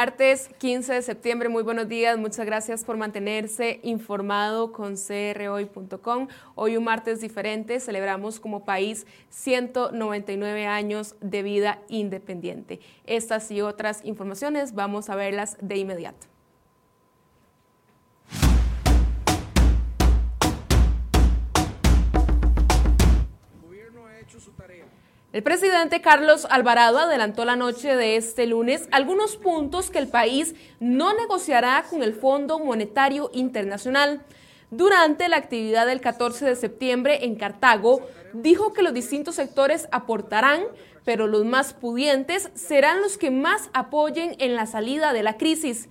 Martes 15 de septiembre, muy buenos días, muchas gracias por mantenerse informado con crhoy.com. Hoy un martes diferente, celebramos como país 199 años de vida independiente. Estas y otras informaciones vamos a verlas de inmediato. El presidente Carlos Alvarado adelantó la noche de este lunes algunos puntos que el país no negociará con el Fondo Monetario Internacional. Durante la actividad del 14 de septiembre en Cartago, dijo que los distintos sectores aportarán, pero los más pudientes serán los que más apoyen en la salida de la crisis.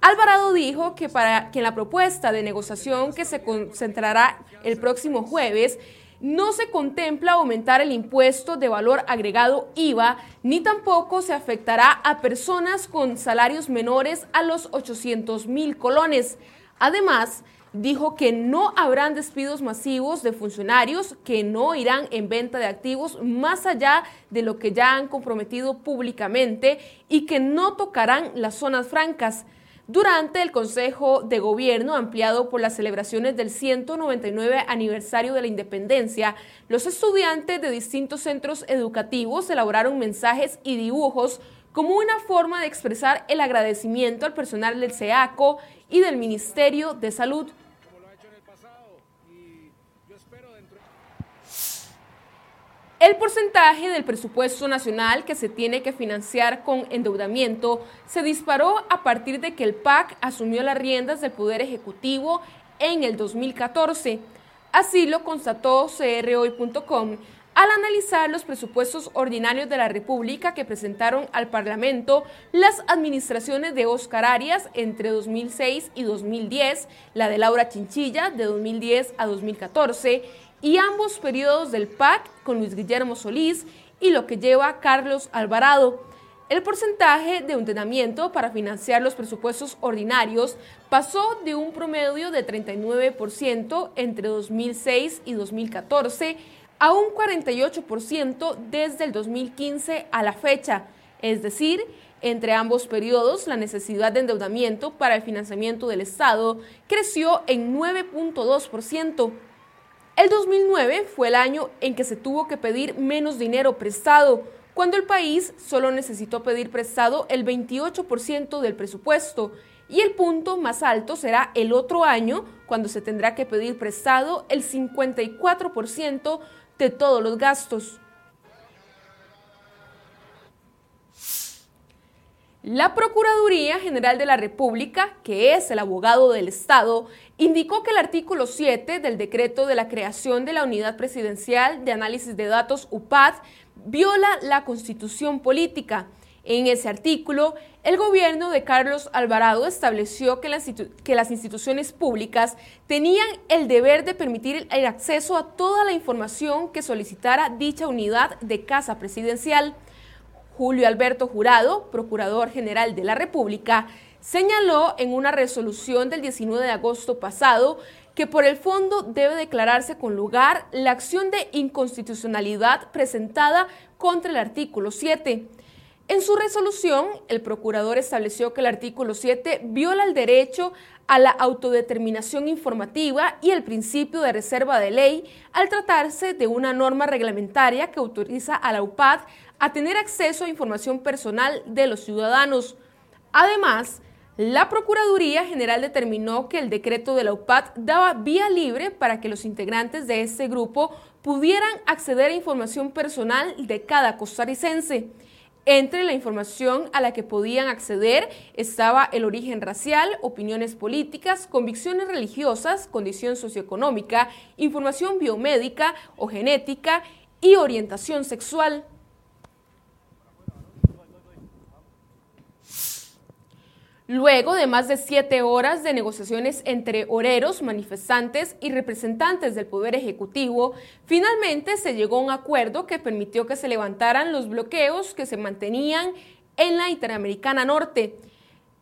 Alvarado dijo que para que en la propuesta de negociación que se concentrará el próximo jueves, no se contempla aumentar el impuesto de valor agregado IVA, ni tampoco se afectará a personas con salarios menores a los 800 mil colones. Además, dijo que no habrán despidos masivos de funcionarios que no irán en venta de activos más allá de lo que ya han comprometido públicamente y que no tocarán las zonas francas. Durante el Consejo de Gobierno ampliado por las celebraciones del 199 aniversario de la independencia, los estudiantes de distintos centros educativos elaboraron mensajes y dibujos como una forma de expresar el agradecimiento al personal del SEACO y del Ministerio de Salud. El porcentaje del presupuesto nacional que se tiene que financiar con endeudamiento se disparó a partir de que el PAC asumió las riendas del Poder Ejecutivo en el 2014. Así lo constató crhoy.com al analizar los presupuestos ordinarios de la República que presentaron al Parlamento las administraciones de Oscar Arias entre 2006 y 2010, la de Laura Chinchilla de 2010 a 2014 y ambos periodos del PAC con Luis Guillermo Solís y lo que lleva Carlos Alvarado. El porcentaje de endeudamiento para financiar los presupuestos ordinarios pasó de un promedio de 39% entre 2006 y 2014 a un 48% desde el 2015 a la fecha, es decir, entre ambos periodos, la necesidad de endeudamiento para el financiamiento del Estado creció en 9.2%. El 2009 fue el año en que se tuvo que pedir menos dinero prestado, cuando el país solo necesitó pedir prestado el 28% del presupuesto, y el punto más alto será el otro año, cuando se tendrá que pedir prestado el 54% de todos los gastos. La Procuraduría General de la República, que es el abogado del Estado, indicó que el artículo 7 del decreto de la creación de la Unidad Presidencial de Análisis de Datos UPAD viola la constitución política. En ese artículo, el gobierno de Carlos Alvarado estableció que las, que las, instituciones públicas tenían el deber de permitir el acceso a toda la información que solicitara dicha unidad de casa presidencial. Julio Alberto Jurado, Procurador General de la República, señaló en una resolución del 19 de agosto pasado que por el fondo debe declararse con lugar la acción de inconstitucionalidad presentada contra el artículo 7. En su resolución, el procurador estableció que el artículo 7 viola el derecho a la autodeterminación informativa y el principio de reserva de ley al tratarse de una norma reglamentaria que autoriza a la UPAD a tener acceso a información personal de los ciudadanos. Además, la Procuraduría General determinó que el decreto de la UPAD daba vía libre para que los integrantes de este grupo pudieran acceder a información personal de cada costarricense. Entre la información a la que podían acceder estaba el origen racial, opiniones políticas, convicciones religiosas, condición socioeconómica, información biomédica o genética y orientación sexual. Luego de más de siete horas de negociaciones entre oreros, manifestantes y representantes del Poder Ejecutivo, finalmente se llegó a un acuerdo que permitió que se levantaran los bloqueos que se mantenían en la Interamericana Norte.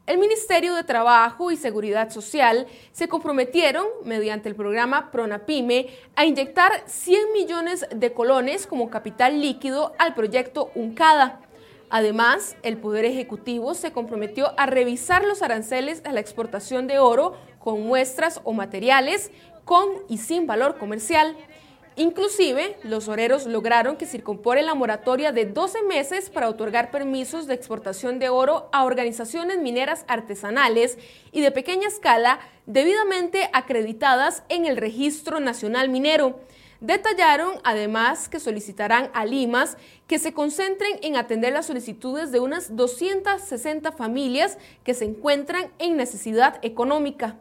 El Ministerio de Trabajo y Seguridad Social se comprometieron, mediante el programa PRONAPYME, a inyectar 100 millones de colones como capital líquido al proyecto UNCADA. Además, el Poder Ejecutivo se comprometió a revisar los aranceles a la exportación de oro con muestras o materiales con y sin valor comercial. Inclusive, los oreros lograron que se incorpore la moratoria de 12 meses para otorgar permisos de exportación de oro a organizaciones mineras artesanales y de pequeña escala debidamente acreditadas en el Registro Nacional Minero. Detallaron además que solicitarán a Limas que se concentren en atender las solicitudes de unas 260 familias que se encuentran en necesidad económica.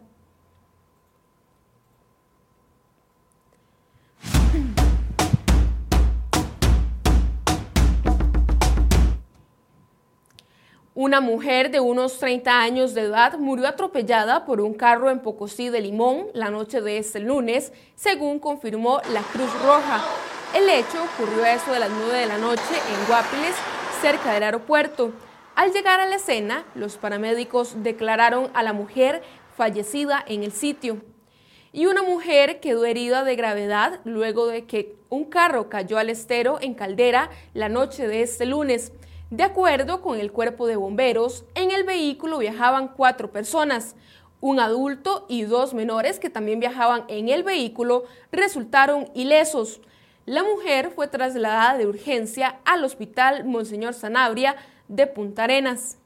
Una mujer de unos 30 años de edad murió atropellada por un carro en Pocosí de Limón la noche de este lunes, según confirmó la Cruz Roja. El hecho ocurrió a eso de las 9 de la noche en Guapiles, cerca del aeropuerto. Al llegar a la escena, los paramédicos declararon a la mujer fallecida en el sitio. Y una mujer quedó herida de gravedad luego de que un carro cayó al estero en Caldera la noche de este lunes. De acuerdo con el cuerpo de bomberos, en el vehículo viajaban cuatro personas. Un adulto y dos menores que también viajaban en el vehículo resultaron ilesos. La mujer fue trasladada de urgencia al hospital Monseñor Sanabria de Punta Arenas.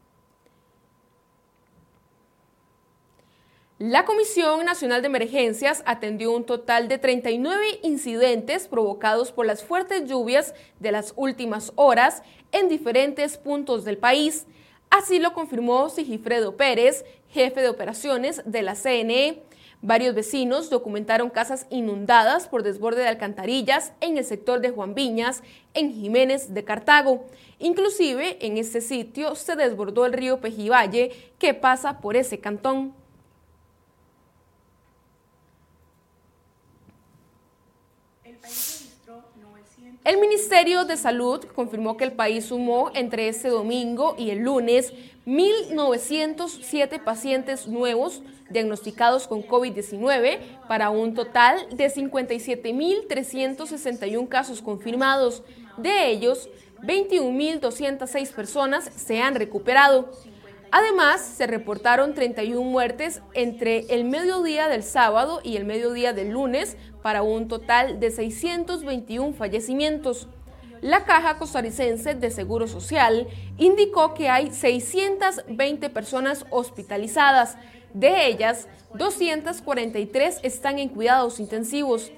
La Comisión Nacional de Emergencias atendió un total de 39 incidentes provocados por las fuertes lluvias de las últimas horas en diferentes puntos del país. Así lo confirmó Sigifredo Pérez, jefe de operaciones de la CNE. Varios vecinos documentaron casas inundadas por desborde de alcantarillas en el sector de Juan Viñas, en Jiménez de Cartago. Inclusive en este sitio se desbordó el río Pejivalle que pasa por ese cantón. El Ministerio de Salud confirmó que el país sumó entre este domingo y el lunes 1.907 pacientes nuevos diagnosticados con COVID-19 para un total de 57.361 casos confirmados. De ellos, 21.206 personas se han recuperado. Además, se reportaron 31 muertes entre el mediodía del sábado y el mediodía del lunes para un total de 621 fallecimientos. La Caja Costarricense de Seguro Social indicó que hay 620 personas hospitalizadas. De ellas, 243 están en cuidados intensivos.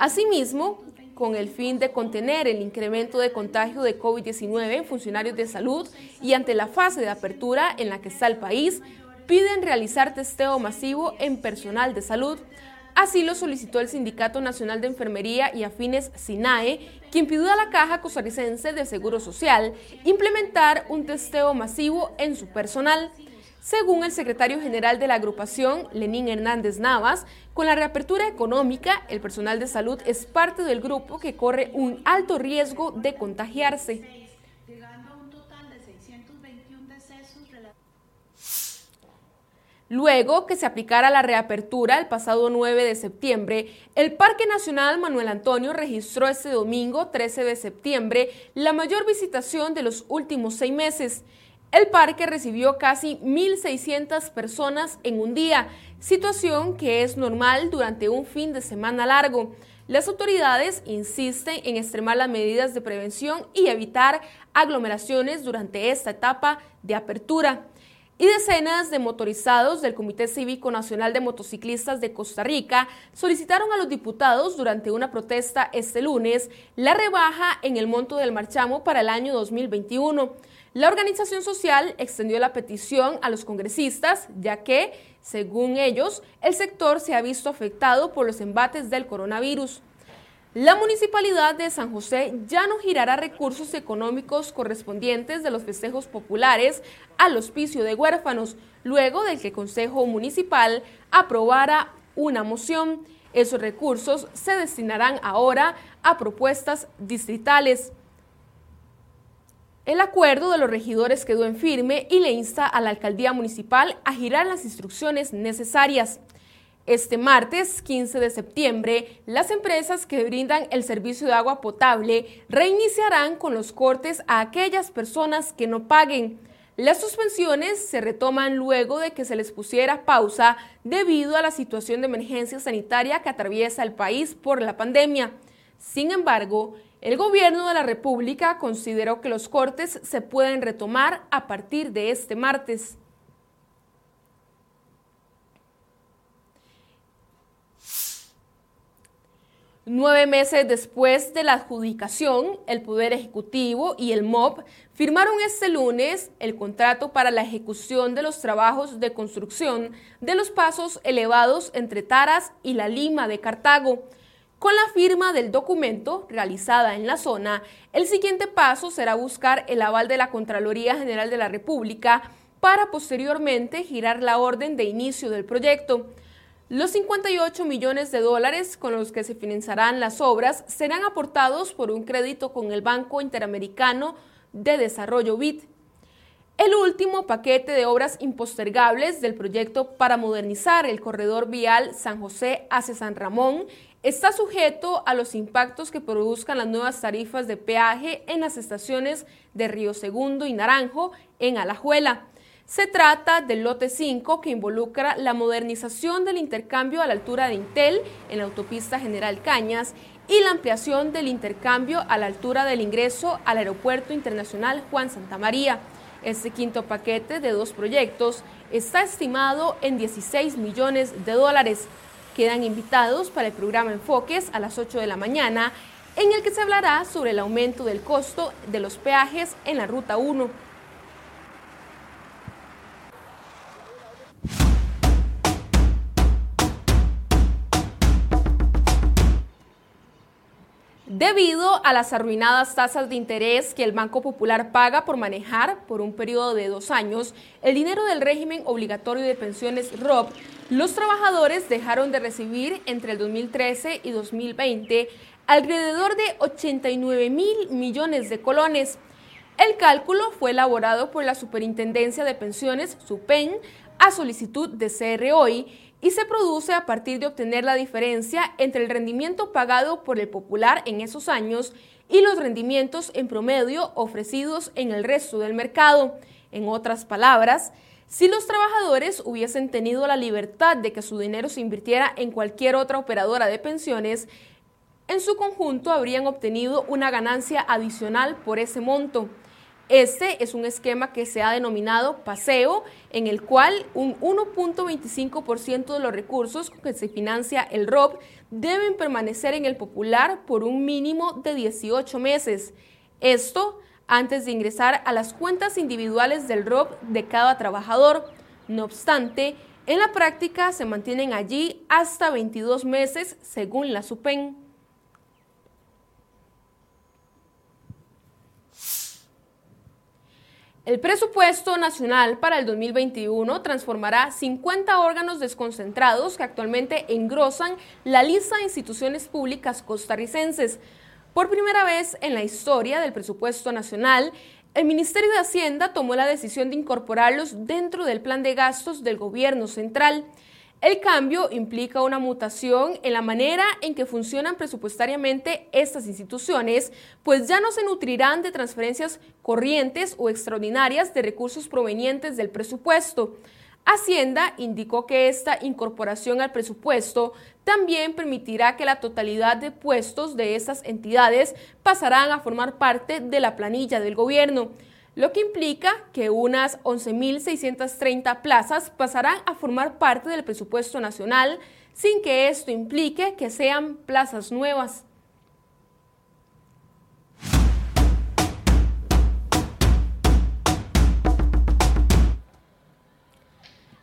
Asimismo, con el fin de contener el incremento de contagio de COVID-19 en funcionarios de salud y ante la fase de apertura en la que está el país, piden realizar testeo masivo en personal de salud. Así lo solicitó el Sindicato Nacional de Enfermería y Afines SINAE, quien pidió a la Caja Costarricense de Seguro Social implementar un testeo masivo en su personal. Según el secretario general de la agrupación, Lenín Hernández Navas, con la reapertura económica, el personal de salud es parte del grupo que corre un alto riesgo de contagiarse. Luego que se aplicara la reapertura el pasado 9 de septiembre, el Parque Nacional Manuel Antonio registró este domingo 13 de septiembre la mayor visitación de los últimos seis meses. El parque recibió casi 1.600 personas en un día, situación que es normal durante un fin de semana largo. Las autoridades insisten en extremar las medidas de prevención y evitar aglomeraciones durante esta etapa de apertura. Y decenas de motorizados del Comité Cívico Nacional de Motociclistas de Costa Rica solicitaron a los diputados durante una protesta este lunes la rebaja en el monto del marchamo para el año 2021. La organización social extendió la petición a los congresistas, ya que, según ellos, el sector se ha visto afectado por los embates del coronavirus. La municipalidad de San José ya no girará recursos económicos correspondientes de los festejos populares al hospicio de huérfanos, luego de que el Consejo Municipal aprobara una moción. Esos recursos se destinarán ahora a propuestas distritales. El acuerdo de los regidores quedó en firme y le insta a la alcaldía municipal a girar las instrucciones necesarias. Este martes 15 de septiembre, las empresas que brindan el servicio de agua potable reiniciarán con los cortes a aquellas personas que no paguen. Las suspensiones se retoman luego de que se les pusiera pausa debido a la situación de emergencia sanitaria que atraviesa el país por la pandemia. Sin embargo, el gobierno de la República consideró que los cortes se pueden retomar a partir de este martes. Nueve meses después de la adjudicación, el Poder Ejecutivo y el MOB firmaron este lunes el contrato para la ejecución de los trabajos de construcción de los pasos elevados entre Taras y la Lima de Cartago. Con la firma del documento realizada en la zona, el siguiente paso será buscar el aval de la Contraloría General de la República para posteriormente girar la orden de inicio del proyecto. Los 58 millones de dólares con los que se financiarán las obras serán aportados por un crédito con el Banco Interamericano de Desarrollo BID. El último paquete de obras impostergables del proyecto para modernizar el corredor vial San José hacia San Ramón está sujeto a los impactos que produzcan las nuevas tarifas de peaje en las estaciones de Río Segundo y Naranjo en Alajuela. Se trata del lote 5 que involucra la modernización del intercambio a la altura de Intel en la autopista General Cañas y la ampliación del intercambio a la altura del ingreso al Aeropuerto Internacional Juan Santa María. Este quinto paquete de dos proyectos está estimado en 16 millones de dólares. Quedan invitados para el programa Enfoques a las 8 de la mañana, en el que se hablará sobre el aumento del costo de los peajes en la Ruta 1. Debido a las arruinadas tasas de interés que el Banco Popular paga por manejar por un periodo de dos años el dinero del régimen obligatorio de pensiones ROP, los trabajadores dejaron de recibir entre el 2013 y 2020 alrededor de 89 mil millones de colones. El cálculo fue elaborado por la Superintendencia de Pensiones, SUPEN, a solicitud de CROI y se produce a partir de obtener la diferencia entre el rendimiento pagado por el popular en esos años y los rendimientos en promedio ofrecidos en el resto del mercado. En otras palabras, si los trabajadores hubiesen tenido la libertad de que su dinero se invirtiera en cualquier otra operadora de pensiones, en su conjunto habrían obtenido una ganancia adicional por ese monto. Este es un esquema que se ha denominado paseo, en el cual un 1.25% de los recursos con que se financia el ROP deben permanecer en el popular por un mínimo de 18 meses. Esto antes de ingresar a las cuentas individuales del ROP de cada trabajador. No obstante, en la práctica se mantienen allí hasta 22 meses según la SUPEN. El presupuesto nacional para el 2021 transformará 50 órganos desconcentrados que actualmente engrosan la lista de instituciones públicas costarricenses. Por primera vez en la historia del presupuesto nacional, el Ministerio de Hacienda tomó la decisión de incorporarlos dentro del plan de gastos del gobierno central. El cambio implica una mutación en la manera en que funcionan presupuestariamente estas instituciones, pues ya no se nutrirán de transferencias corrientes o extraordinarias de recursos provenientes del presupuesto. Hacienda indicó que esta incorporación al presupuesto también permitirá que la totalidad de puestos de estas entidades pasarán a formar parte de la planilla del gobierno lo que implica que unas 11.630 plazas pasarán a formar parte del presupuesto nacional sin que esto implique que sean plazas nuevas.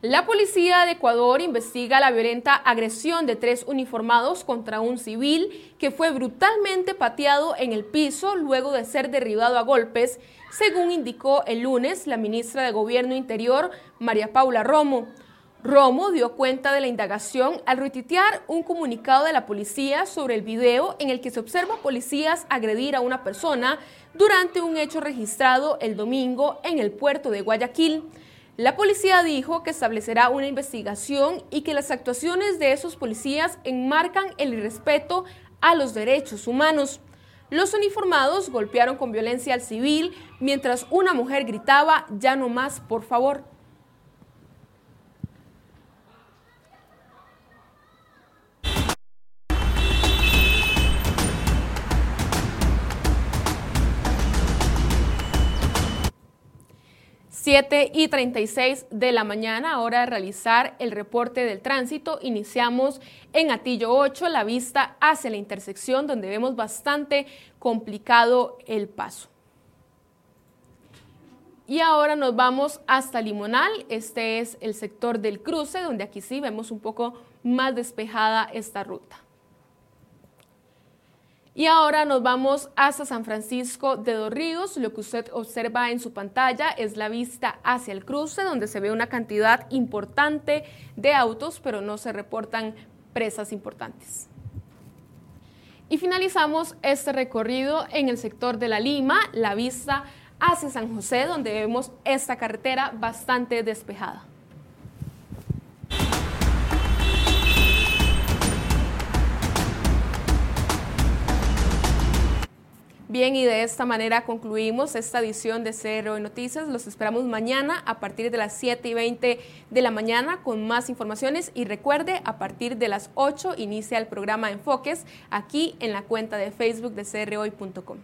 La policía de Ecuador investiga la violenta agresión de tres uniformados contra un civil que fue brutalmente pateado en el piso luego de ser derribado a golpes, según indicó el lunes la ministra de Gobierno Interior, María Paula Romo. Romo dio cuenta de la indagación al retuitear un comunicado de la policía sobre el video en el que se observa policías agredir a una persona durante un hecho registrado el domingo en el puerto de Guayaquil. La policía dijo que establecerá una investigación y que las actuaciones de esos policías enmarcan el irrespeto a los derechos humanos. Los uniformados golpearon con violencia al civil mientras una mujer gritaba ya no más, por favor. 7 y 36 de la mañana, hora de realizar el reporte del tránsito. Iniciamos en Atillo 8, la vista hacia la intersección, donde vemos bastante complicado el paso. Y ahora nos vamos hasta Limonal. Este es el sector del cruce, donde aquí sí vemos un poco más despejada esta ruta. Y ahora nos vamos hasta San Francisco de Dos Ríos. Lo que usted observa en su pantalla es la vista hacia el cruce, donde se ve una cantidad importante de autos, pero no se reportan presas importantes. Y finalizamos este recorrido en el sector de La Lima, la vista hacia San José, donde vemos esta carretera bastante despejada. Bien, y de esta manera concluimos esta edición de CRO Noticias. Los esperamos mañana a partir de las 7 y 20 de la mañana con más informaciones. Y recuerde, a partir de las 8 inicia el programa Enfoques aquí en la cuenta de Facebook de CROI.com.